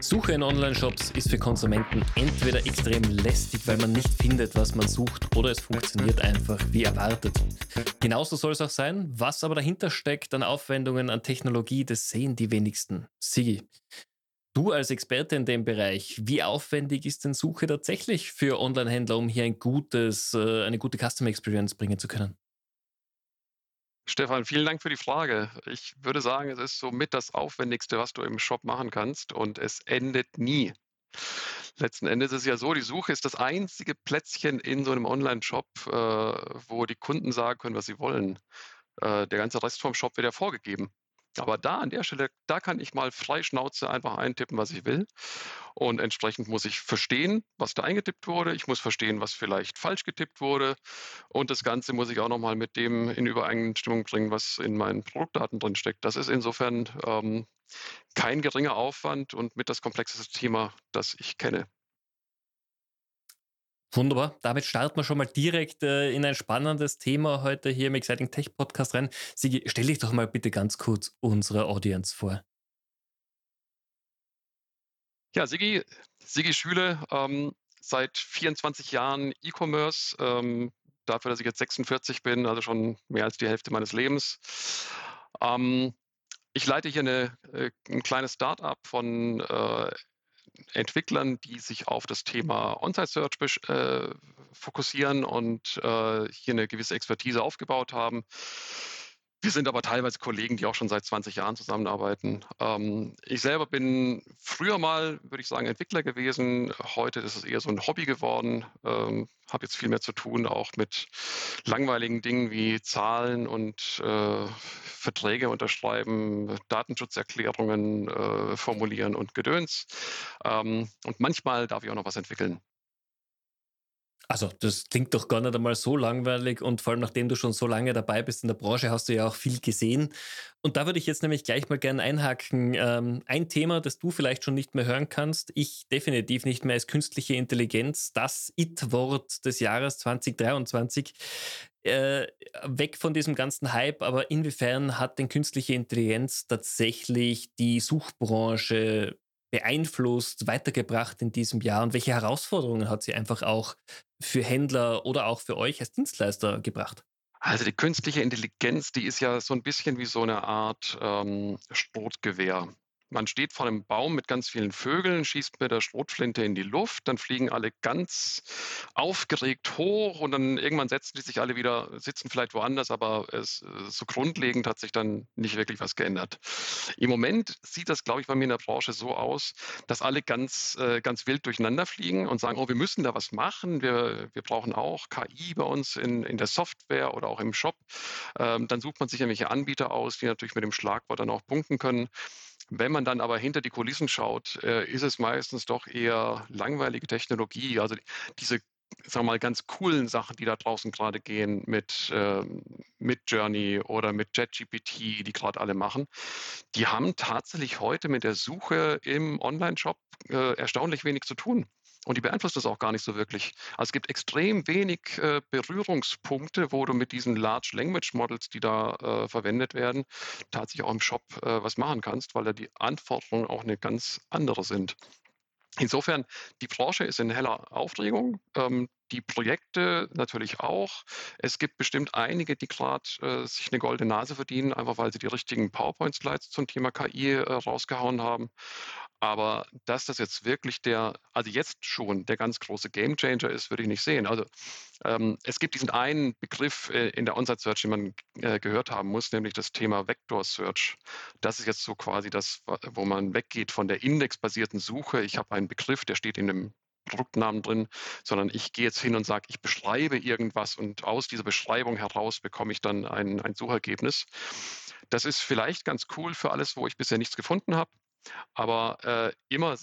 Suche in Online-Shops ist für Konsumenten entweder extrem lästig, weil man nicht findet, was man sucht, oder es funktioniert einfach wie erwartet. Genauso soll es auch sein. Was aber dahinter steckt an Aufwendungen, an Technologie, das sehen die wenigsten. Sigi, du als Experte in dem Bereich, wie aufwendig ist denn Suche tatsächlich für Online-Händler, um hier ein gutes, äh, eine gute Customer Experience bringen zu können? Stefan, vielen Dank für die Frage. Ich würde sagen, es ist somit das Aufwendigste, was du im Shop machen kannst und es endet nie. Letzten Endes ist es ja so, die Suche ist das einzige Plätzchen in so einem Online-Shop, äh, wo die Kunden sagen können, was sie wollen. Äh, der ganze Rest vom Shop wird ja vorgegeben. Aber da an der Stelle, da kann ich mal frei Schnauze einfach eintippen, was ich will. Und entsprechend muss ich verstehen, was da eingetippt wurde. Ich muss verstehen, was vielleicht falsch getippt wurde. Und das Ganze muss ich auch nochmal mit dem in Übereinstimmung bringen, was in meinen Produktdaten drin steckt. Das ist insofern ähm, kein geringer Aufwand und mit das komplexeste Thema, das ich kenne. Wunderbar. Damit starten wir schon mal direkt äh, in ein spannendes Thema heute hier im Exciting Tech Podcast rein. Sigi, stell dich doch mal bitte ganz kurz unsere Audience vor. Ja, Sigi, Sigi Schüle, ähm, seit 24 Jahren E-Commerce, ähm, dafür, dass ich jetzt 46 bin, also schon mehr als die Hälfte meines Lebens. Ähm, ich leite hier eine, äh, ein kleines Start-up von äh, Entwicklern, die sich auf das Thema On-Site-Search äh, fokussieren und äh, hier eine gewisse Expertise aufgebaut haben. Wir sind aber teilweise Kollegen, die auch schon seit 20 Jahren zusammenarbeiten. Ähm, ich selber bin früher mal, würde ich sagen, Entwickler gewesen. Heute ist es eher so ein Hobby geworden. Ähm, Habe jetzt viel mehr zu tun, auch mit langweiligen Dingen wie Zahlen und äh, Verträge unterschreiben, Datenschutzerklärungen äh, formulieren und Gedöns. Ähm, und manchmal darf ich auch noch was entwickeln. Also, das klingt doch gar nicht einmal so langweilig und vor allem nachdem du schon so lange dabei bist in der Branche, hast du ja auch viel gesehen. Und da würde ich jetzt nämlich gleich mal gerne einhaken. Ähm, ein Thema, das du vielleicht schon nicht mehr hören kannst, ich definitiv nicht mehr, ist künstliche Intelligenz, das It-Wort des Jahres 2023. Äh, weg von diesem ganzen Hype, aber inwiefern hat denn künstliche Intelligenz tatsächlich die Suchbranche beeinflusst, weitergebracht in diesem Jahr und welche Herausforderungen hat sie einfach auch für Händler oder auch für euch als Dienstleister gebracht? Also die künstliche Intelligenz, die ist ja so ein bisschen wie so eine Art ähm, Sportgewehr. Man steht vor einem Baum mit ganz vielen Vögeln, schießt mit der Schrotflinte in die Luft, dann fliegen alle ganz aufgeregt hoch und dann irgendwann setzen die sich alle wieder, sitzen vielleicht woanders, aber es, so grundlegend hat sich dann nicht wirklich was geändert. Im Moment sieht das, glaube ich, bei mir in der Branche so aus, dass alle ganz, äh, ganz wild durcheinander fliegen und sagen, oh, wir müssen da was machen, wir, wir brauchen auch KI bei uns in, in der Software oder auch im Shop. Ähm, dann sucht man sich irgendwelche Anbieter aus, die natürlich mit dem Schlagwort dann auch punkten können. Wenn man dann aber hinter die Kulissen schaut, äh, ist es meistens doch eher langweilige Technologie. Also diese sagen wir mal, ganz coolen Sachen, die da draußen gerade gehen mit, äh, mit Journey oder mit JetGPT, die gerade alle machen, die haben tatsächlich heute mit der Suche im Online-Shop äh, erstaunlich wenig zu tun. Und die beeinflusst das auch gar nicht so wirklich. Also es gibt extrem wenig äh, Berührungspunkte, wo du mit diesen Large Language Models, die da äh, verwendet werden, tatsächlich auch im Shop äh, was machen kannst, weil da die Anforderungen auch eine ganz andere sind. Insofern, die Branche ist in heller Aufregung. Ähm, die Projekte natürlich auch. Es gibt bestimmt einige, die gerade äh, sich eine goldene Nase verdienen, einfach weil sie die richtigen PowerPoint-Slides zum Thema KI äh, rausgehauen haben. Aber dass das jetzt wirklich der, also jetzt schon der ganz große Gamechanger ist, würde ich nicht sehen. Also ähm, es gibt diesen einen Begriff äh, in der On-Site-Search, den man äh, gehört haben muss, nämlich das Thema Vector-Search. Das ist jetzt so quasi das, wo man weggeht von der indexbasierten Suche. Ich habe einen Begriff, der steht in einem Produktnamen drin, sondern ich gehe jetzt hin und sage, ich beschreibe irgendwas und aus dieser Beschreibung heraus bekomme ich dann ein, ein Suchergebnis. Das ist vielleicht ganz cool für alles, wo ich bisher nichts gefunden habe, aber äh, immer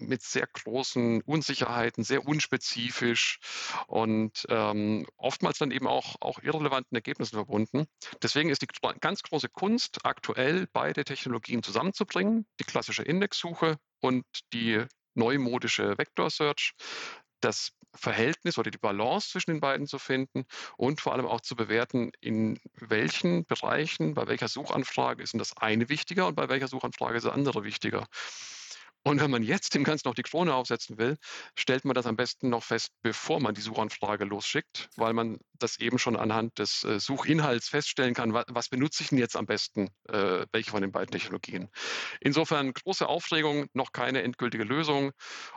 mit sehr großen Unsicherheiten, sehr unspezifisch und ähm, oftmals dann eben auch, auch irrelevanten Ergebnissen verbunden. Deswegen ist die ganz große Kunst, aktuell beide Technologien zusammenzubringen, die klassische Indexsuche und die neumodische Vector Search. das Verhältnis oder die Balance zwischen den beiden zu finden und vor allem auch zu bewerten, in welchen Bereichen, bei welcher Suchanfrage ist denn das eine wichtiger und bei welcher Suchanfrage ist das andere wichtiger. Und wenn man jetzt dem Ganzen noch die Krone aufsetzen will, stellt man das am besten noch fest, bevor man die Suchanfrage losschickt, weil man das eben schon anhand des äh, Suchinhalts feststellen kann, was, was, benutze ich denn jetzt am besten, äh, welche von den beiden Technologien. Insofern große Aufregung, noch keine endgültige Lösung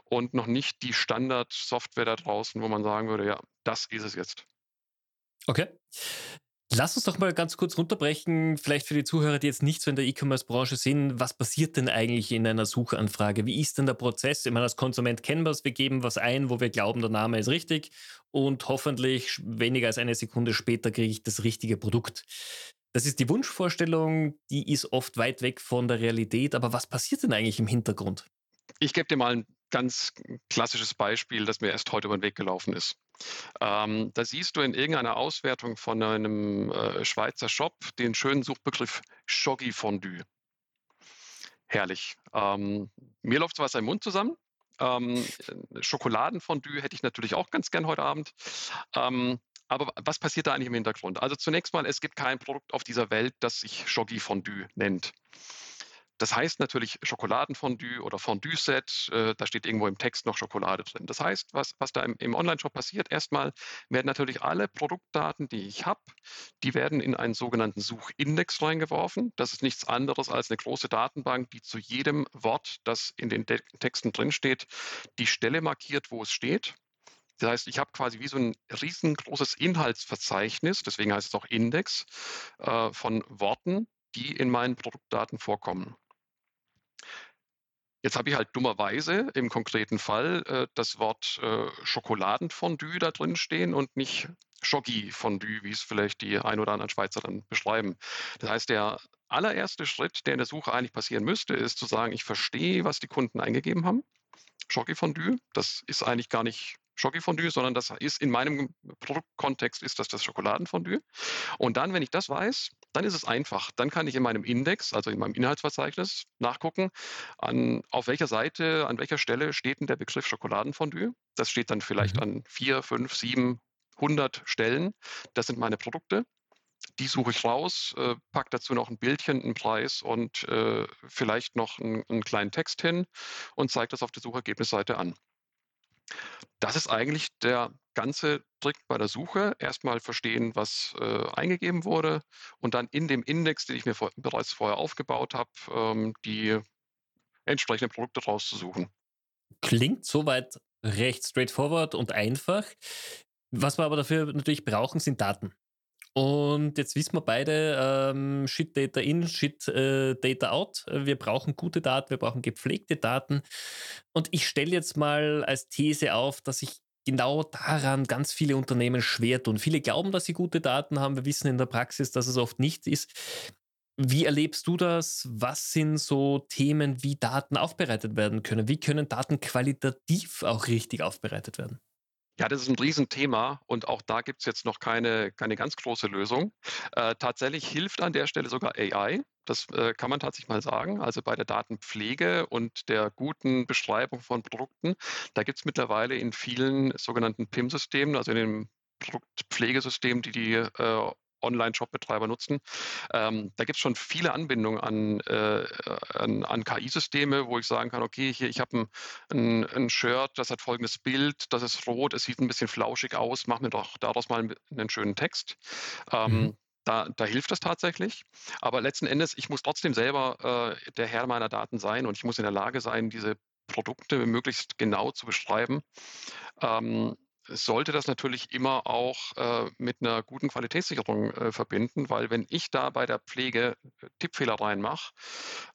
und noch nicht die Standardsoftware da draußen, wo man sagen würde, ja, das ist es jetzt. Okay. Lass uns doch mal ganz kurz runterbrechen, vielleicht für die Zuhörer, die jetzt nicht so in der E-Commerce-Branche sind. Was passiert denn eigentlich in einer Suchanfrage? Wie ist denn der Prozess? Ich meine, als Konsument kennen wir es, wir geben was ein, wo wir glauben, der Name ist richtig und hoffentlich weniger als eine Sekunde später kriege ich das richtige Produkt. Das ist die Wunschvorstellung, die ist oft weit weg von der Realität. Aber was passiert denn eigentlich im Hintergrund? Ich gebe dir mal ein ganz klassisches Beispiel, das mir erst heute über den Weg gelaufen ist. Ähm, da siehst du in irgendeiner Auswertung von einem äh, Schweizer Shop den schönen Suchbegriff Shoggy Fondue. Herrlich. Ähm, mir läuft Wasser im Mund zusammen. Ähm, Schokoladenfondue hätte ich natürlich auch ganz gern heute Abend. Ähm, aber was passiert da eigentlich im Hintergrund? Also zunächst mal, es gibt kein Produkt auf dieser Welt, das sich Shoggy Fondue nennt. Das heißt natürlich Schokoladenfondue oder Fondue-Set. Äh, da steht irgendwo im Text noch Schokolade drin. Das heißt, was, was da im, im Online-Shop passiert, erstmal werden natürlich alle Produktdaten, die ich habe, die werden in einen sogenannten Suchindex reingeworfen. Das ist nichts anderes als eine große Datenbank, die zu jedem Wort, das in den De Texten drinsteht, die Stelle markiert, wo es steht. Das heißt, ich habe quasi wie so ein riesengroßes Inhaltsverzeichnis, deswegen heißt es auch Index, äh, von Worten, die in meinen Produktdaten vorkommen. Jetzt habe ich halt dummerweise im konkreten Fall äh, das Wort äh, Schokoladenfondue da drin stehen und nicht Schoggi-Fondue, wie es vielleicht die ein oder anderen Schweizer dann beschreiben. Das heißt, der allererste Schritt, der in der Suche eigentlich passieren müsste, ist zu sagen, ich verstehe, was die Kunden eingegeben haben. Schoggi-Fondue, das ist eigentlich gar nicht Schokifondue, sondern das ist in meinem Produktkontext ist das das Schokoladenfondue. Und dann, wenn ich das weiß, dann ist es einfach. Dann kann ich in meinem Index, also in meinem Inhaltsverzeichnis, nachgucken, an, auf welcher Seite, an welcher Stelle steht denn der Begriff Schokoladenfondue. Das steht dann vielleicht mhm. an vier, fünf, sieben, hundert Stellen. Das sind meine Produkte. Die suche ich raus, äh, packe dazu noch ein Bildchen, einen Preis und äh, vielleicht noch einen, einen kleinen Text hin und zeige das auf der Suchergebnisseite an. Das ist eigentlich der ganze Trick bei der Suche. Erstmal verstehen, was äh, eingegeben wurde und dann in dem Index, den ich mir vor, bereits vorher aufgebaut habe, ähm, die entsprechenden Produkte rauszusuchen. Klingt soweit recht straightforward und einfach. Was wir aber dafür natürlich brauchen, sind Daten. Und jetzt wissen wir beide, ähm, Shit Data in, Shit äh, Data out. Wir brauchen gute Daten, wir brauchen gepflegte Daten. Und ich stelle jetzt mal als These auf, dass sich genau daran ganz viele Unternehmen schwer tun. Viele glauben, dass sie gute Daten haben. Wir wissen in der Praxis, dass es oft nicht ist. Wie erlebst du das? Was sind so Themen, wie Daten aufbereitet werden können? Wie können Daten qualitativ auch richtig aufbereitet werden? Ja, das ist ein Riesenthema und auch da gibt es jetzt noch keine, keine ganz große Lösung. Äh, tatsächlich hilft an der Stelle sogar AI. Das äh, kann man tatsächlich mal sagen. Also bei der Datenpflege und der guten Beschreibung von Produkten, da gibt es mittlerweile in vielen sogenannten PIM-Systemen, also in den Produktpflegesystemen, die die äh, Online-Shop-Betreiber nutzen. Ähm, da gibt es schon viele Anbindungen an, äh, an, an KI-Systeme, wo ich sagen kann, okay, hier, ich habe ein, ein, ein, Shirt, das hat folgendes Bild, das ist rot, es sieht ein bisschen flauschig aus, mach mir doch daraus mal einen schönen Text. Ähm, mhm. Da, da, hilft das tatsächlich. Aber letzten Endes, ich muss trotzdem selber äh, der Herr meiner Daten sein und ich muss in der Lage sein, diese Produkte möglichst genau zu beschreiben. Ähm, sollte das natürlich immer auch äh, mit einer guten Qualitätssicherung äh, verbinden, weil wenn ich da bei der Pflege äh, Tippfehler reinmache,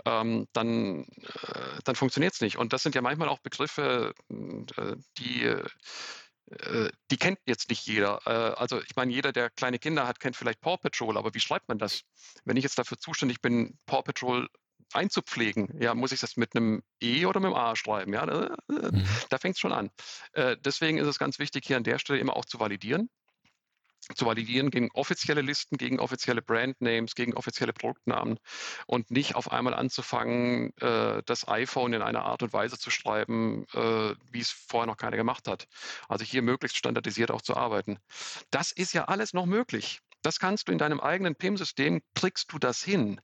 ähm, dann, äh, dann funktioniert es nicht. Und das sind ja manchmal auch Begriffe, äh, die äh, die kennt jetzt nicht jeder. Also ich meine, jeder, der kleine Kinder hat, kennt vielleicht Paw Patrol, aber wie schreibt man das? Wenn ich jetzt dafür zuständig bin, Paw Patrol einzupflegen, ja, muss ich das mit einem E oder mit einem A schreiben? Ja, da, mhm. da fängt es schon an. Äh, deswegen ist es ganz wichtig, hier an der Stelle immer auch zu validieren. zu validieren gegen offizielle Listen, gegen offizielle Brandnames, gegen offizielle Produktnamen und nicht auf einmal anzufangen, äh, das iPhone in einer Art und Weise zu schreiben, äh, wie es vorher noch keiner gemacht hat. Also hier möglichst standardisiert auch zu arbeiten. Das ist ja alles noch möglich. Das kannst du in deinem eigenen PIM-System, kriegst du das hin.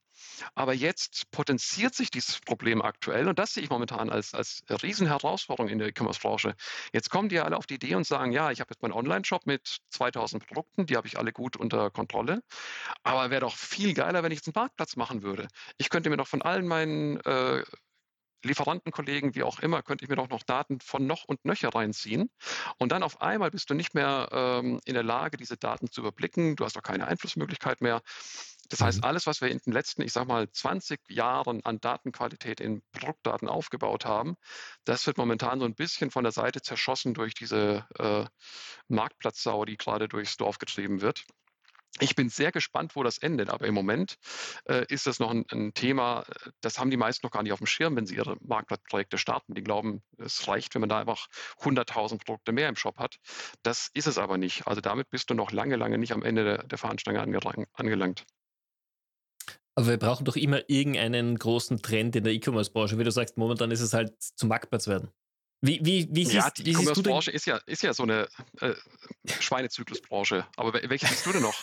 Aber jetzt potenziert sich dieses Problem aktuell und das sehe ich momentan als, als Riesenherausforderung in der E-Commerce-Branche. Jetzt kommen die alle auf die Idee und sagen, ja, ich habe jetzt meinen Online-Shop mit 2000 Produkten, die habe ich alle gut unter Kontrolle. Aber wäre doch viel geiler, wenn ich jetzt einen Marktplatz machen würde. Ich könnte mir doch von allen meinen äh, Lieferantenkollegen, wie auch immer, könnte ich mir doch noch Daten von noch und nöcher reinziehen. Und dann auf einmal bist du nicht mehr ähm, in der Lage, diese Daten zu überblicken. Du hast doch keine Einflussmöglichkeit mehr. Das heißt, mhm. alles, was wir in den letzten, ich sage mal, 20 Jahren an Datenqualität in Produktdaten aufgebaut haben, das wird momentan so ein bisschen von der Seite zerschossen durch diese äh, Marktplatzsau, die gerade durchs Dorf getrieben wird. Ich bin sehr gespannt, wo das endet, aber im Moment äh, ist das noch ein, ein, Thema, das haben die meisten noch gar nicht auf dem Schirm, wenn sie ihre Marktplatzprojekte starten. Die glauben, es reicht, wenn man da einfach 100.000 Produkte mehr im Shop hat. Das ist es aber nicht. Also damit bist du noch lange, lange nicht am Ende der, der Fahnenstange angelangt. Aber wir brauchen doch immer irgendeinen großen Trend in der E-Commerce-Branche. Wie du sagst, momentan ist es halt zum Marktplatz werden. Wie, wie, wie siehst, ja, die E-Commerce-Branche ist ja, ist ja so eine äh, Schweinezyklusbranche. Aber welche siehst du denn noch?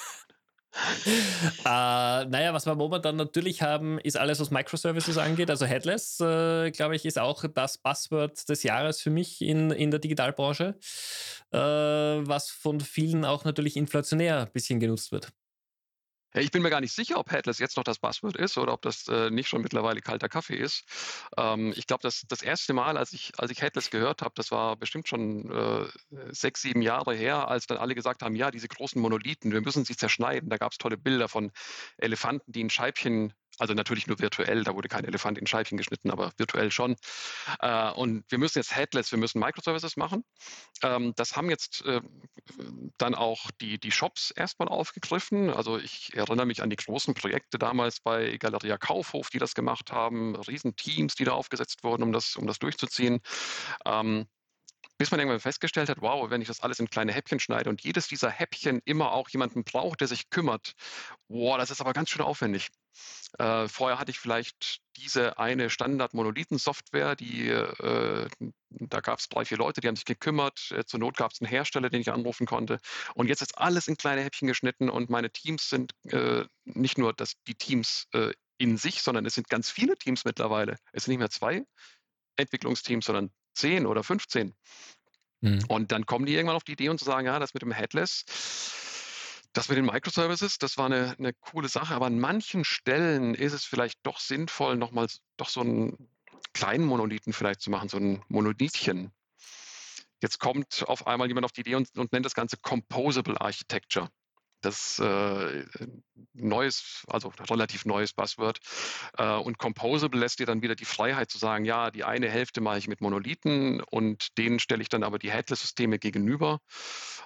äh, naja, was wir momentan natürlich haben, ist alles, was Microservices angeht. Also Headless, äh, glaube ich, ist auch das Passwort des Jahres für mich in, in der Digitalbranche, äh, was von vielen auch natürlich inflationär ein bisschen genutzt wird. Ich bin mir gar nicht sicher, ob Headless jetzt noch das Passwort ist oder ob das äh, nicht schon mittlerweile kalter Kaffee ist. Ähm, ich glaube, das, das erste Mal, als ich, als ich Headless gehört habe, das war bestimmt schon äh, sechs, sieben Jahre her, als dann alle gesagt haben, ja, diese großen Monolithen, wir müssen sie zerschneiden. Da gab es tolle Bilder von Elefanten, die in Scheibchen also natürlich nur virtuell, da wurde kein Elefant in Scheibchen geschnitten, aber virtuell schon. Äh, und wir müssen jetzt Headless, wir müssen Microservices machen. Ähm, das haben jetzt äh, dann auch die, die Shops erstmal aufgegriffen. Also ich erinnere mich an die großen Projekte damals bei Galeria Kaufhof, die das gemacht haben, Riesenteams, die da aufgesetzt wurden, um das, um das durchzuziehen. Ähm, bis man irgendwann festgestellt hat, wow, wenn ich das alles in kleine Häppchen schneide und jedes dieser Häppchen immer auch jemanden braucht, der sich kümmert, wow, das ist aber ganz schön aufwendig. Äh, vorher hatte ich vielleicht diese eine Standard-Monolithen-Software, die äh, da gab es drei, vier Leute, die haben sich gekümmert. Äh, zur Not gab es einen Hersteller, den ich anrufen konnte. Und jetzt ist alles in kleine Häppchen geschnitten und meine Teams sind äh, nicht nur das, die Teams äh, in sich, sondern es sind ganz viele Teams mittlerweile. Es sind nicht mehr zwei Entwicklungsteams, sondern 10 oder 15. Mhm. Und dann kommen die irgendwann auf die Idee und zu sagen, ja, das mit dem Headless, das mit den Microservices, das war eine, eine coole Sache, aber an manchen Stellen ist es vielleicht doch sinnvoll, nochmal doch so einen kleinen Monolithen vielleicht zu machen, so ein Monolithchen. Jetzt kommt auf einmal jemand auf die Idee und, und nennt das Ganze Composable Architecture das äh, neues, also relativ neues Buzzword. Äh, und Composable lässt dir dann wieder die Freiheit zu sagen, ja, die eine Hälfte mache ich mit Monolithen und denen stelle ich dann aber die Headless-Systeme gegenüber.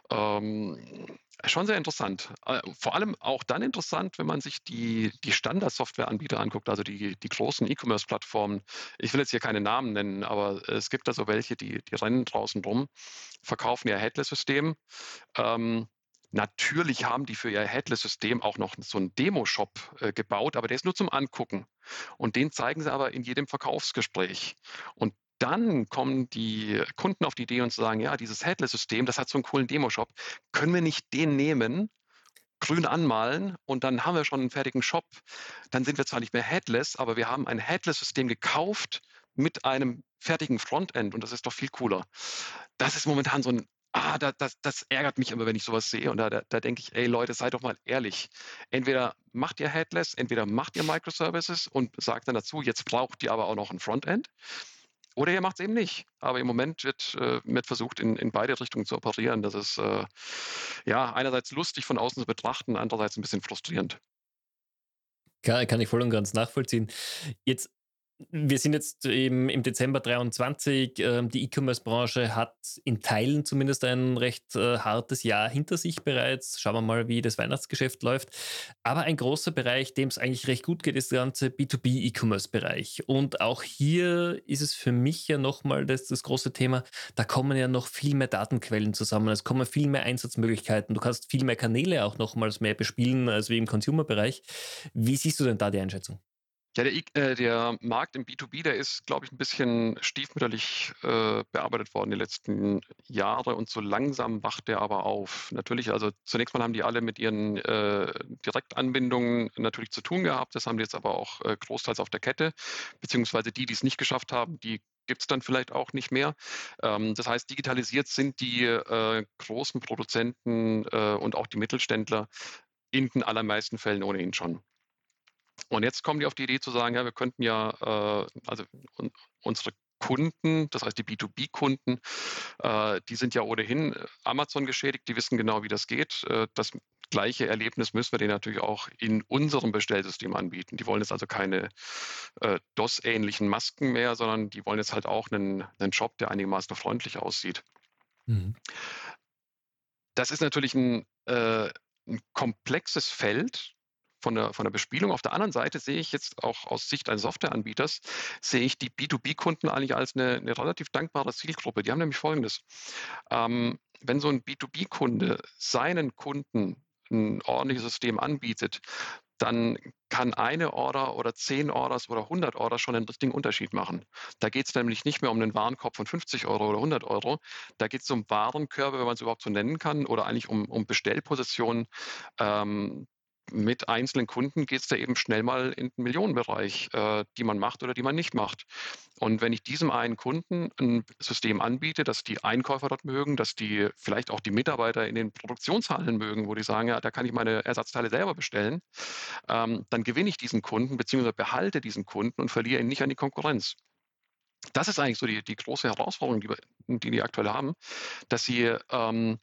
Ähm, schon sehr interessant. Äh, vor allem auch dann interessant, wenn man sich die, die Standard-Software-Anbieter anguckt, also die, die großen E-Commerce-Plattformen. Ich will jetzt hier keine Namen nennen, aber es gibt da so welche, die, die rennen draußen rum, verkaufen ihr Headless-System. Ähm, Natürlich haben die für ihr Headless-System auch noch so einen Demo-Shop äh, gebaut, aber der ist nur zum Angucken. Und den zeigen sie aber in jedem Verkaufsgespräch. Und dann kommen die Kunden auf die Idee und sagen, ja, dieses Headless-System, das hat so einen coolen Demo-Shop. Können wir nicht den nehmen, grün anmalen und dann haben wir schon einen fertigen Shop. Dann sind wir zwar nicht mehr Headless, aber wir haben ein Headless-System gekauft mit einem fertigen Frontend und das ist doch viel cooler. Das ist momentan so ein ah, da, das, das ärgert mich immer, wenn ich sowas sehe. Und da, da, da denke ich, ey Leute, seid doch mal ehrlich. Entweder macht ihr Headless, entweder macht ihr Microservices und sagt dann dazu, jetzt braucht ihr aber auch noch ein Frontend. Oder ihr macht es eben nicht. Aber im Moment wird, äh, versucht, in, in beide Richtungen zu operieren. Das ist äh, ja einerseits lustig von außen zu betrachten, andererseits ein bisschen frustrierend. Kann, kann ich voll und ganz nachvollziehen. Jetzt wir sind jetzt eben im Dezember 23. Ähm, die E-Commerce-Branche hat in Teilen zumindest ein recht äh, hartes Jahr hinter sich bereits. Schauen wir mal, wie das Weihnachtsgeschäft läuft. Aber ein großer Bereich, dem es eigentlich recht gut geht, ist der ganze B2B-E-Commerce-Bereich. Und auch hier ist es für mich ja nochmal das, das große Thema, da kommen ja noch viel mehr Datenquellen zusammen. Es kommen viel mehr Einsatzmöglichkeiten. Du kannst viel mehr Kanäle auch nochmals mehr bespielen als wie im Consumer-Bereich. Wie siehst du denn da die Einschätzung? Ja, der, äh, der Markt im B2B, der ist, glaube ich, ein bisschen stiefmütterlich äh, bearbeitet worden die letzten Jahre und so langsam wacht der aber auf. Natürlich, also zunächst mal haben die alle mit ihren äh, Direktanbindungen natürlich zu tun gehabt. Das haben die jetzt aber auch äh, großteils auf der Kette, beziehungsweise die, die es nicht geschafft haben, die gibt es dann vielleicht auch nicht mehr. Ähm, das heißt, digitalisiert sind die äh, großen Produzenten äh, und auch die Mittelständler in den allermeisten Fällen ohnehin schon. Und jetzt kommen die auf die Idee zu sagen, ja, wir könnten ja, äh, also un unsere Kunden, das heißt die B2B-Kunden, äh, die sind ja ohnehin äh, Amazon geschädigt, die wissen genau, wie das geht. Äh, das gleiche Erlebnis müssen wir denen natürlich auch in unserem Bestellsystem anbieten. Die wollen jetzt also keine äh, DOS-ähnlichen Masken mehr, sondern die wollen jetzt halt auch einen, einen Job, der einigermaßen freundlich aussieht. Mhm. Das ist natürlich ein, äh, ein komplexes Feld, von der, von der Bespielung. Auf der anderen Seite sehe ich jetzt auch aus Sicht eines Softwareanbieters, sehe ich die B2B-Kunden eigentlich als eine, eine, relativ dankbare Zielgruppe. Die haben nämlich Folgendes. Ähm, wenn so ein B2B-Kunde seinen Kunden ein ordentliches System anbietet, dann kann eine Order oder zehn Orders oder 100 Orders schon einen richtigen Unterschied machen. Da geht es nämlich nicht mehr um einen Warenkorb von 50 Euro oder 100 Euro. Da geht es um Warenkörbe, wenn man es überhaupt so nennen kann, oder eigentlich um, um Bestellpositionen, ähm, mit einzelnen Kunden geht es da eben schnell mal in den Millionenbereich, äh, die man macht oder die man nicht macht. Und wenn ich diesem einen Kunden ein System anbiete, dass die Einkäufer dort mögen, dass die vielleicht auch die Mitarbeiter in den Produktionshallen mögen, wo die sagen, ja, da kann ich meine Ersatzteile selber bestellen, ähm, dann gewinne ich diesen Kunden bzw. behalte diesen Kunden und verliere ihn nicht an die Konkurrenz. Das ist eigentlich so die, die große Herausforderung, die, wir, die die aktuell haben, dass sie ähm,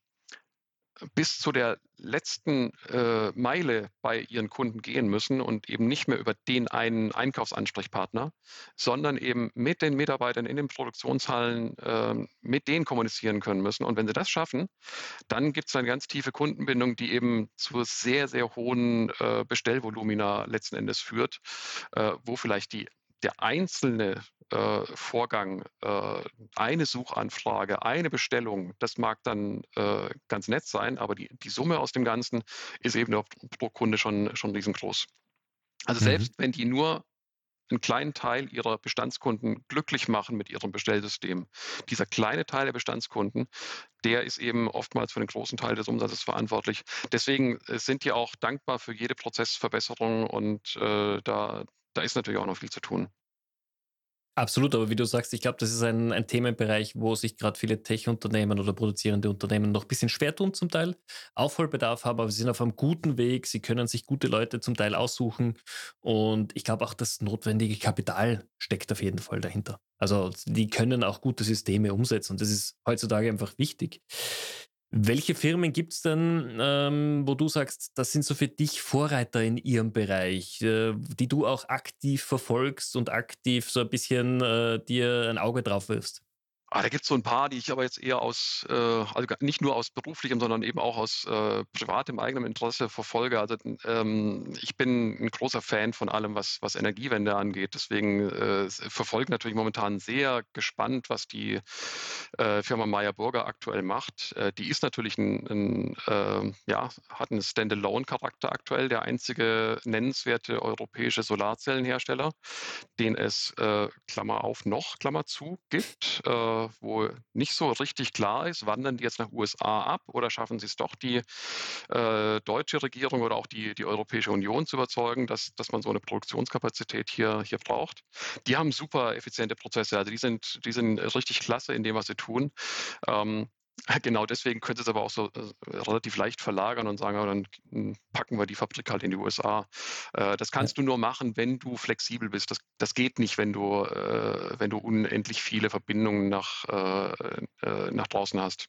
bis zu der letzten äh, Meile bei ihren Kunden gehen müssen und eben nicht mehr über den einen Einkaufsansprechpartner, sondern eben mit den Mitarbeitern in den Produktionshallen äh, mit denen kommunizieren können müssen. Und wenn sie das schaffen, dann gibt es eine ganz tiefe Kundenbindung, die eben zu sehr, sehr hohen äh, Bestellvolumina letzten Endes führt, äh, wo vielleicht die der einzelne äh, Vorgang, äh, eine Suchanfrage, eine Bestellung, das mag dann äh, ganz nett sein, aber die, die Summe aus dem Ganzen ist eben pro Kunde schon, schon riesengroß. Also mhm. selbst wenn die nur einen kleinen Teil ihrer Bestandskunden glücklich machen mit ihrem Bestellsystem. Dieser kleine Teil der Bestandskunden, der ist eben oftmals für den großen Teil des Umsatzes verantwortlich. Deswegen äh, sind die auch dankbar für jede Prozessverbesserung und äh, da, da ist natürlich auch noch viel zu tun. Absolut, aber wie du sagst, ich glaube, das ist ein, ein Themenbereich, wo sich gerade viele Tech-Unternehmen oder produzierende Unternehmen noch ein bisschen schwer tun zum Teil, Aufholbedarf haben, aber sie sind auf einem guten Weg, sie können sich gute Leute zum Teil aussuchen und ich glaube auch, das notwendige Kapital steckt auf jeden Fall dahinter. Also die können auch gute Systeme umsetzen und das ist heutzutage einfach wichtig. Welche Firmen gibt es denn, ähm, wo du sagst, das sind so für dich Vorreiter in ihrem Bereich, äh, die du auch aktiv verfolgst und aktiv so ein bisschen äh, dir ein Auge drauf wirfst? Ah, da gibt es so ein paar, die ich aber jetzt eher aus, äh, also nicht nur aus beruflichem, sondern eben auch aus äh, privatem eigenem Interesse verfolge. Also ähm, ich bin ein großer Fan von allem, was, was Energiewende angeht. Deswegen äh, verfolge natürlich momentan sehr gespannt, was die äh, Firma Meyer Burger aktuell macht. Äh, die ist natürlich ein, ein äh, ja, hat einen Standalone-Charakter aktuell, der einzige nennenswerte europäische Solarzellenhersteller, den es, äh, Klammer auf, noch, Klammer zu, gibt. Äh, wo nicht so richtig klar ist, wandern die jetzt nach USA ab oder schaffen sie es doch, die äh, deutsche Regierung oder auch die, die Europäische Union zu überzeugen, dass, dass man so eine Produktionskapazität hier, hier braucht. Die haben super effiziente Prozesse, also die sind, die sind richtig klasse in dem, was sie tun. Ähm, Genau, deswegen könnte es aber auch so äh, relativ leicht verlagern und sagen, ja, dann hm, packen wir die Fabrik halt in die USA. Äh, das kannst ja. du nur machen, wenn du flexibel bist. Das, das geht nicht, wenn du, äh, wenn du unendlich viele Verbindungen nach, äh, äh, nach draußen hast.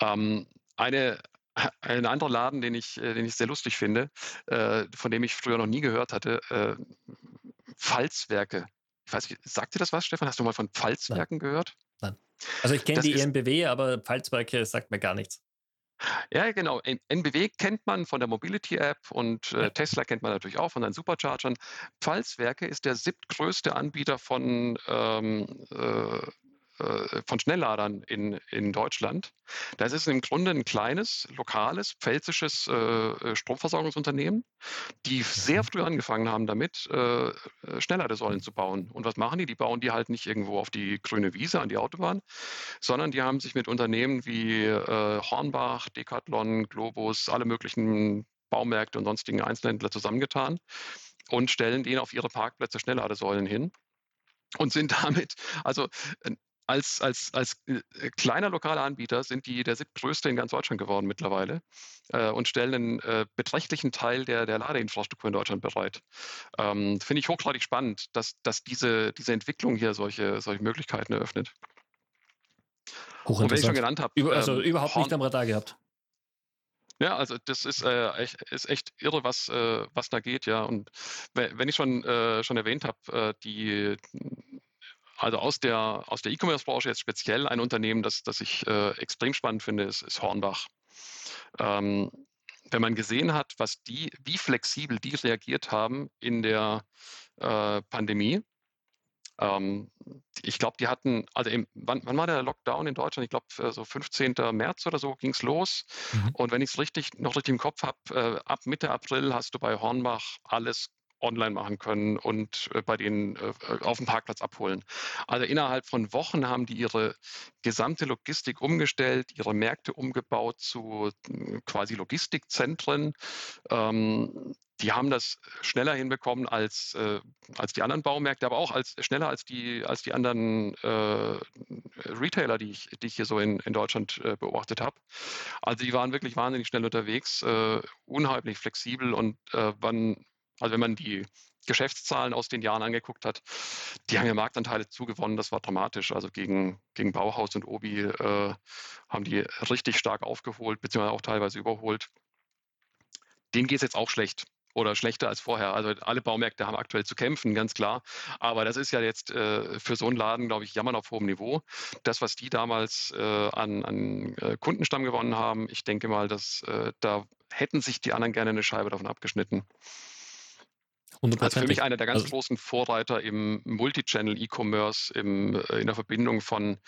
Ähm, eine, ein anderer Laden, den ich, äh, den ich sehr lustig finde, von dem ich früher noch nie gehört hatte, Pfalzwerke. Ich weiß nicht, sagt dir das was, Stefan? Hast du mal von Pfalzwerken Nein. gehört? Nein. Also ich kenne die EMBW, aber Pfalzwerke sagt mir gar nichts. Ja, genau. NBW kennt man von der Mobility-App und äh, Tesla kennt man natürlich auch von seinen Superchargern. Pfalzwerke ist der siebtgrößte Anbieter von ähm, äh, von Schnellladern in, in Deutschland. Das ist im Grunde ein kleines, lokales, pfälzisches äh, äh Stromversorgungsunternehmen, die sehr mhm. früh angefangen haben damit, äh, äh, Schnellladesäulen zu bauen. Und was machen die? Die bauen die halt nicht irgendwo auf die grüne Wiese, an die Autobahn, sondern die haben sich mit Unternehmen wie äh, Hornbach, Decathlon, Globus, alle möglichen Baumärkte und sonstigen Einzelhändler zusammengetan und stellen denen auf ihre Parkplätze Schnellladesäulen hin und sind damit, also als, als, als äh, kleiner lokaler Anbieter sind die der siebtgrößte in ganz Deutschland geworden mittlerweile äh, und stellen einen äh, beträchtlichen Teil der, der Ladeinfrastruktur in Deutschland bereit. Ähm, Finde ich hochgradig spannend, dass, dass diese, diese Entwicklung hier solche, solche Möglichkeiten eröffnet. Und wenn ich schon genannt habe. Über, also ähm, überhaupt Horn nicht am Radar gehabt. Ja, also das ist, äh, echt, ist echt irre, was, äh, was da geht, ja. Und wenn ich schon, äh, schon erwähnt habe, äh, die also aus der, aus der E-Commerce-Branche jetzt speziell ein Unternehmen, das, das ich äh, extrem spannend finde, ist, ist Hornbach. Ähm, wenn man gesehen hat, was die, wie flexibel die reagiert haben in der äh, Pandemie, ähm, ich glaube, die hatten, also im, wann, wann, war der Lockdown in Deutschland? Ich glaube, äh, so 15. März oder so ging es los. Mhm. Und wenn ich es richtig, noch richtig im Kopf habe, äh, ab Mitte April hast du bei Hornbach alles online machen können und äh, bei denen äh, auf dem Parkplatz abholen. Also innerhalb von Wochen haben die ihre gesamte Logistik umgestellt, ihre Märkte umgebaut zu äh, quasi Logistikzentren. Ähm, die haben das schneller hinbekommen als, äh, als die anderen Baumärkte, aber auch als schneller als die, als die anderen äh, Retailer, die ich, die ich hier so in, in Deutschland äh, beobachtet habe. Also die waren wirklich wahnsinnig schnell unterwegs, unheimlich flexibel und wann also wenn man die Geschäftszahlen aus den Jahren angeguckt hat, die haben ja Marktanteile zugewonnen, das war dramatisch. Also gegen, gegen Bauhaus und Obi äh, haben die richtig stark aufgeholt, beziehungsweise auch teilweise überholt. Denen geht es jetzt auch schlecht oder schlechter als vorher. Also alle Baumärkte haben aktuell zu kämpfen, ganz klar. Aber das ist ja jetzt äh, für so einen Laden, glaube ich, jammern auf hohem Niveau. Das, was die damals äh, an, an äh, Kundenstamm gewonnen haben, ich denke mal, dass äh, da hätten sich die anderen gerne eine Scheibe davon abgeschnitten. Also für mich einer der ganz also, großen Vorreiter im Multi-Channel-E-Commerce, äh, in der Verbindung von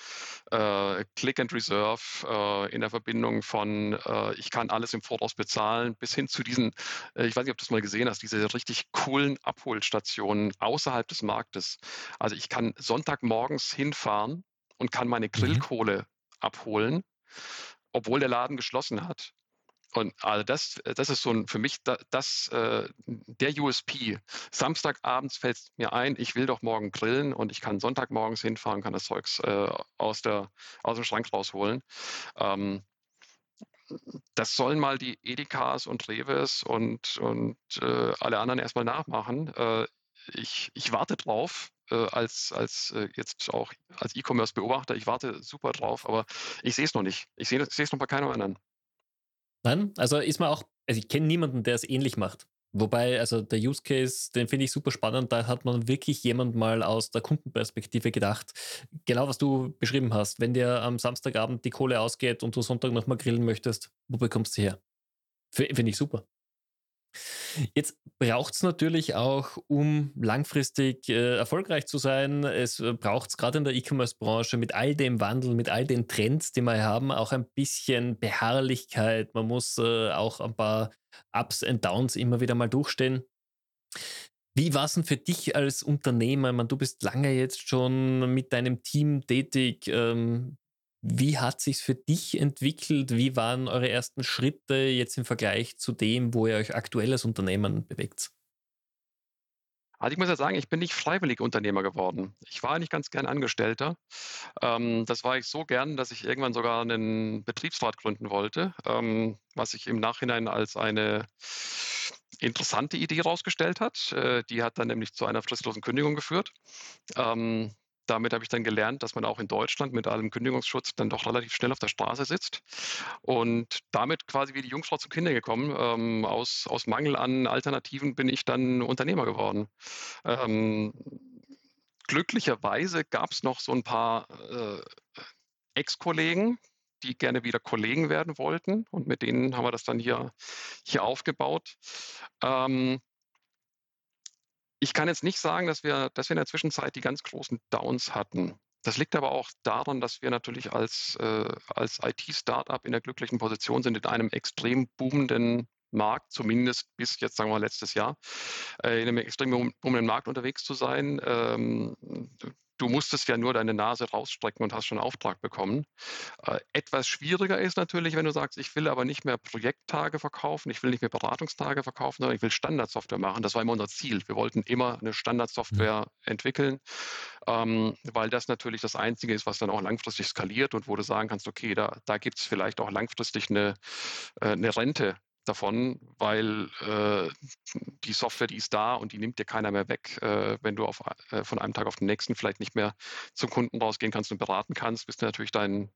äh, Click and Reserve, äh, in der Verbindung von äh, ich kann alles im Voraus bezahlen, bis hin zu diesen, äh, ich weiß nicht, ob du das mal gesehen hast, diese richtig coolen Abholstationen außerhalb des Marktes. Also ich kann Sonntagmorgens hinfahren und kann meine mhm. Grillkohle mhm. abholen, obwohl der Laden geschlossen hat. Und also das, das ist so ein, für mich das, das äh, der USP. Samstagabends fällt es mir ein, ich will doch morgen grillen und ich kann Sonntagmorgens hinfahren, kann das Zeugs äh, aus, der, aus dem Schrank rausholen. Ähm, das sollen mal die Edekas und Reves und, und äh, alle anderen erstmal nachmachen. Äh, ich, ich warte drauf, äh, als, als äh, jetzt auch als E-Commerce-Beobachter, ich warte super drauf, aber ich sehe es noch nicht. Ich sehe es noch bei keinem anderen. Nein, also ist man auch, also ich kenne niemanden, der es ähnlich macht. Wobei, also der Use Case, den finde ich super spannend. Da hat man wirklich jemand mal aus der Kundenperspektive gedacht. Genau, was du beschrieben hast. Wenn dir am Samstagabend die Kohle ausgeht und du Sonntag nochmal grillen möchtest, wo bekommst du her? Finde ich super. Jetzt braucht es natürlich auch, um langfristig äh, erfolgreich zu sein, es äh, braucht es gerade in der E-Commerce-Branche mit all dem Wandel, mit all den Trends, die wir haben, auch ein bisschen Beharrlichkeit. Man muss äh, auch ein paar Ups und Downs immer wieder mal durchstehen. Wie war es denn für dich als Unternehmer? Ich meine, du bist lange jetzt schon mit deinem Team tätig. Ähm, wie hat sich für dich entwickelt? Wie waren eure ersten Schritte jetzt im Vergleich zu dem, wo ihr euch aktuell als Unternehmen bewegt? Also ich muss ja sagen, ich bin nicht freiwillig Unternehmer geworden. Ich war eigentlich ganz gern Angestellter. Ähm, das war ich so gern, dass ich irgendwann sogar einen Betriebsrat gründen wollte, ähm, was sich im Nachhinein als eine interessante Idee herausgestellt hat. Äh, die hat dann nämlich zu einer fristlosen Kündigung geführt. Ähm, damit habe ich dann gelernt, dass man auch in Deutschland mit allem Kündigungsschutz dann doch relativ schnell auf der Straße sitzt. Und damit quasi wie die Jungfrau zum Kinder gekommen. Ähm, aus, aus Mangel an Alternativen bin ich dann Unternehmer geworden. Ähm, glücklicherweise gab es noch so ein paar äh, Ex-Kollegen, die gerne wieder Kollegen werden wollten. Und mit denen haben wir das dann hier, hier aufgebaut. Ähm, ich kann jetzt nicht sagen, dass wir, dass wir in der Zwischenzeit die ganz großen Downs hatten. Das liegt aber auch daran, dass wir natürlich als, äh, als IT-Startup in der glücklichen Position sind, in einem extrem boomenden Markt, zumindest bis jetzt, sagen wir mal, letztes Jahr, äh, in einem extrem boomenden Markt unterwegs zu sein. Ähm, du musstest ja nur deine Nase rausstrecken und hast schon Auftrag bekommen. Äh, etwas schwieriger ist natürlich, wenn du sagst, ich will aber nicht mehr Projekttage verkaufen, ich will nicht mehr Beratungstage verkaufen, sondern ich will Standardsoftware machen. Das war immer unser Ziel. Wir wollten immer eine Standardsoftware mhm. entwickeln, ähm, weil das natürlich das Einzige ist, was dann auch langfristig skaliert und wo du sagen kannst, okay, da, da gibt es vielleicht auch langfristig eine, äh, eine Rente davon, weil äh, die Software, die ist da und die nimmt dir keiner mehr weg. Äh, wenn du auf, äh, von einem Tag auf den nächsten vielleicht nicht mehr zum Kunden rausgehen kannst und beraten kannst, bist du natürlich dein,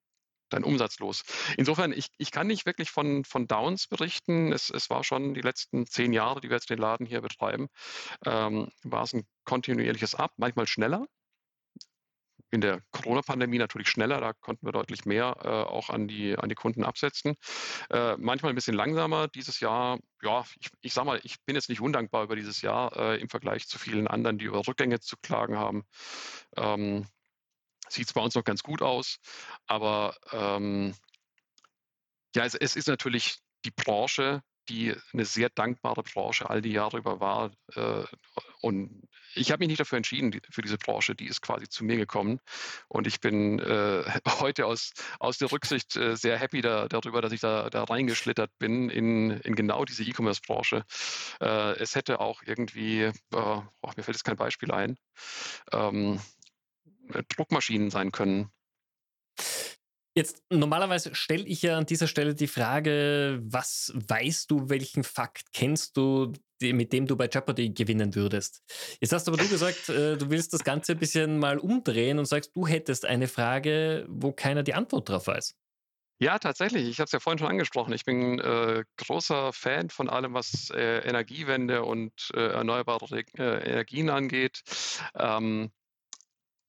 dein Umsatz los. Insofern, ich, ich kann nicht wirklich von, von Downs berichten. Es, es war schon die letzten zehn Jahre, die wir jetzt den Laden hier betreiben, ähm, war es ein kontinuierliches Ab, manchmal schneller, in der Corona-Pandemie natürlich schneller, da konnten wir deutlich mehr äh, auch an die, an die Kunden absetzen. Äh, manchmal ein bisschen langsamer. Dieses Jahr, ja, ich, ich sag mal, ich bin jetzt nicht undankbar über dieses Jahr äh, im Vergleich zu vielen anderen, die über Rückgänge zu klagen haben. Ähm, Sieht es bei uns noch ganz gut aus, aber ähm, ja, es, es ist natürlich die Branche, die eine sehr dankbare Branche all die Jahre über war. Äh, und ich habe mich nicht dafür entschieden, für diese Branche, die ist quasi zu mir gekommen. Und ich bin äh, heute aus, aus der Rücksicht äh, sehr happy da, darüber, dass ich da, da reingeschlittert bin in, in genau diese E-Commerce-Branche. Es hätte auch irgendwie, oh, mir fällt jetzt kein Beispiel ein, ähm, Druckmaschinen sein können. Jetzt, normalerweise stelle ich ja an dieser Stelle die Frage, was weißt du, welchen Fakt kennst du, mit dem du bei Jeopardy gewinnen würdest? Jetzt hast aber du gesagt, äh, du willst das Ganze ein bisschen mal umdrehen und sagst, du hättest eine Frage, wo keiner die Antwort drauf weiß. Ja, tatsächlich. Ich habe es ja vorhin schon angesprochen. Ich bin äh, großer Fan von allem, was äh, Energiewende und äh, erneuerbare äh, Energien angeht. Ähm,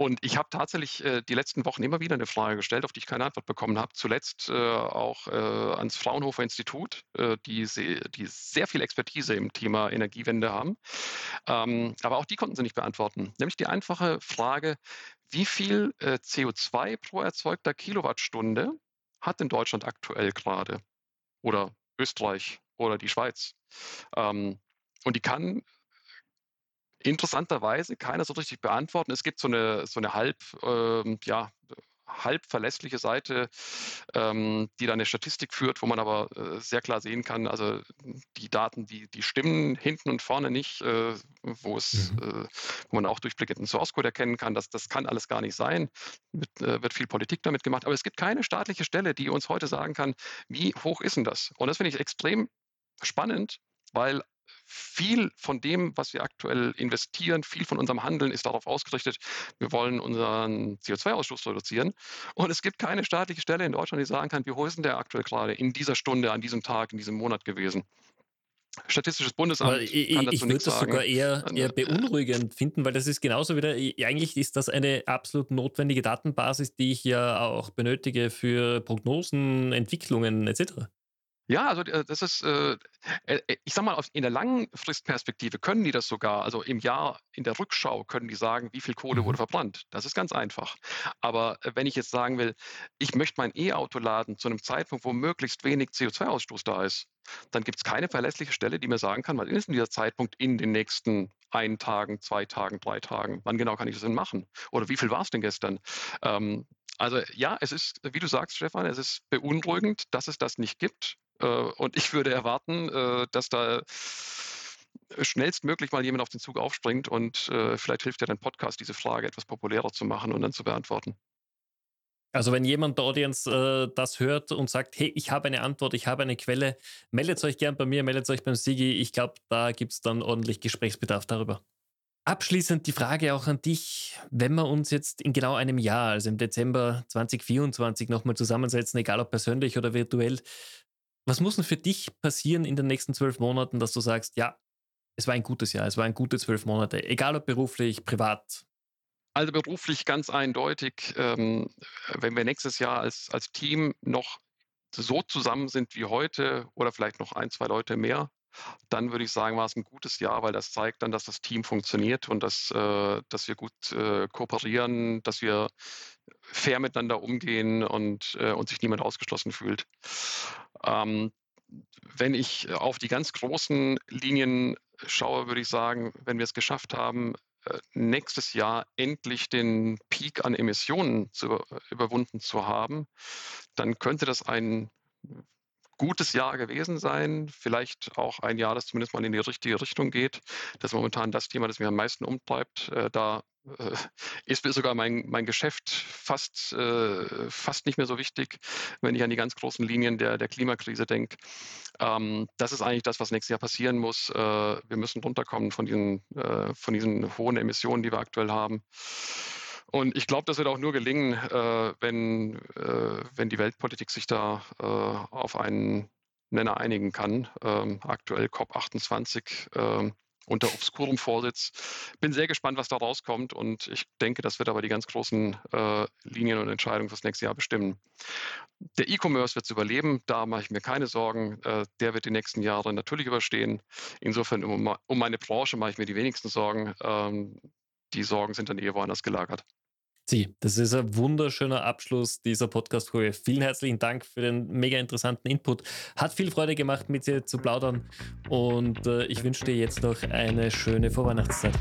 und ich habe tatsächlich äh, die letzten Wochen immer wieder eine Frage gestellt, auf die ich keine Antwort bekommen habe. Zuletzt äh, auch äh, ans Fraunhofer Institut, äh, die, se die, sehr viel Expertise im Thema Energiewende haben. Ähm, aber auch die konnten sie nicht beantworten. Nämlich die einfache Frage, wie viel äh, CO2 pro erzeugter Kilowattstunde hat in Deutschland aktuell gerade? Oder Österreich oder die Schweiz? Ähm, und die kann interessanterweise keiner so richtig beantworten. Es gibt so eine, so eine halb, ähm, ja, halb verlässliche Seite, ähm, die da eine Statistik führt, wo man aber äh, sehr klar sehen kann, also die Daten, die, die stimmen hinten und vorne nicht, äh, wo es, mhm. äh, wo man auch durchblickenden Source Code erkennen kann, dass das kann alles gar nicht sein. Wird, äh, wird viel Politik damit gemacht, aber es gibt keine staatliche Stelle, die uns heute sagen kann, wie hoch ist denn das? Und das finde ich extrem spannend, weil viel von dem, was wir aktuell investieren, viel von unserem Handeln ist darauf ausgerichtet, wir wollen unseren CO2-Ausstoß reduzieren. Und es gibt keine staatliche Stelle in Deutschland, die sagen kann, wie hoch ist denn der aktuell gerade in dieser Stunde, an diesem Tag, in diesem Monat gewesen. Statistisches Bundesamt. ich, ich würde das sagen. sogar eher, eher beunruhigend finden, weil das ist genauso wieder, eigentlich ist das eine absolut notwendige Datenbasis, die ich ja auch benötige für Prognosen, Entwicklungen etc. Ja, also äh, das ist, äh, äh, ich sag mal, in der Langfristperspektive können die das sogar, also im Jahr, in der Rückschau können die sagen, wie viel Kohle wurde mhm. verbrannt. Das ist ganz einfach. Aber wenn ich jetzt sagen will, ich möchte mein E-Auto laden zu einem Zeitpunkt, wo möglichst wenig CO2-Ausstoß da ist, dann gibt es keine verlässliche Stelle, die mir sagen kann, was ist denn dieser Zeitpunkt in den nächsten ein Tagen, zwei Tagen, drei Tagen? Wann genau kann ich das denn machen? Oder wie viel war es denn gestern? Ähm, also ja, es ist, wie du sagst, Stefan, es ist beunruhigend, dass es das nicht gibt. Äh, und ich würde erwarten, äh, dass da schnellstmöglich mal jemand auf den Zug aufspringt und äh, vielleicht hilft ja dein Podcast, diese Frage etwas populärer zu machen und dann zu beantworten. Also wenn jemand der Audience äh, das hört und sagt, hey, ich habe eine Antwort, ich habe eine Quelle, meldet euch gern bei mir, meldet euch beim Sigi. Ich glaube, da gibt es dann ordentlich Gesprächsbedarf darüber. Abschließend die Frage auch an dich, wenn wir uns jetzt in genau einem Jahr, also im Dezember 2024, nochmal zusammensetzen, egal ob persönlich oder virtuell, was muss denn für dich passieren in den nächsten zwölf Monaten, dass du sagst, ja, es war ein gutes Jahr, es waren gute zwölf Monate, egal ob beruflich, privat? Also beruflich ganz eindeutig, ähm, wenn wir nächstes Jahr als, als Team noch so zusammen sind wie heute oder vielleicht noch ein, zwei Leute mehr, dann würde ich sagen, war es ein gutes Jahr, weil das zeigt dann, dass das Team funktioniert und dass, äh, dass wir gut äh, kooperieren, dass wir fair miteinander umgehen und, äh, und sich niemand ausgeschlossen fühlt. Ähm, wenn ich auf die ganz großen Linien schaue, würde ich sagen, wenn wir es geschafft haben, äh, nächstes Jahr endlich den Peak an Emissionen zu, überwunden zu haben, dann könnte das ein gutes Jahr gewesen sein. Vielleicht auch ein Jahr, das zumindest mal in die richtige Richtung geht. Das ist momentan das Thema, das mich am meisten umtreibt. Äh, da äh, ist mir sogar mein, mein Geschäft fast, äh, fast nicht mehr so wichtig, wenn ich an die ganz großen Linien der, der Klimakrise denke. Ähm, das ist eigentlich das, was nächstes Jahr passieren muss. Äh, wir müssen runterkommen von diesen, äh, von diesen hohen Emissionen, die wir aktuell haben. Und ich glaube, das wird auch nur gelingen, äh, wenn, äh, wenn die Weltpolitik sich da äh, auf einen Nenner einigen kann. Ähm, aktuell COP28 ähm, unter Obscurum-Vorsitz. Bin sehr gespannt, was da rauskommt und ich denke, das wird aber die ganz großen äh, Linien und Entscheidungen fürs nächste Jahr bestimmen. Der E-Commerce wird es überleben, da mache ich mir keine Sorgen. Äh, der wird die nächsten Jahre natürlich überstehen. Insofern um, um meine Branche mache ich mir die wenigsten Sorgen. Ähm, die Sorgen sind dann eher woanders gelagert. Sie, das ist ein wunderschöner Abschluss dieser Podcast-Folge. Vielen herzlichen Dank für den mega interessanten Input. Hat viel Freude gemacht, mit dir zu plaudern und äh, ich wünsche dir jetzt noch eine schöne Vorweihnachtszeit.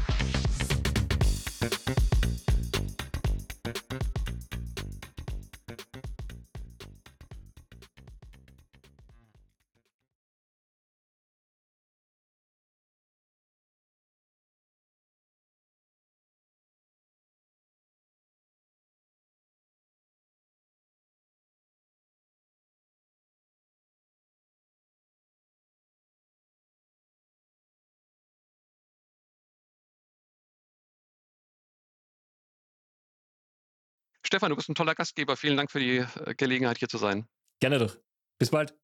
Stefan, du bist ein toller Gastgeber. Vielen Dank für die äh, Gelegenheit, hier zu sein. Gerne doch. Bis bald.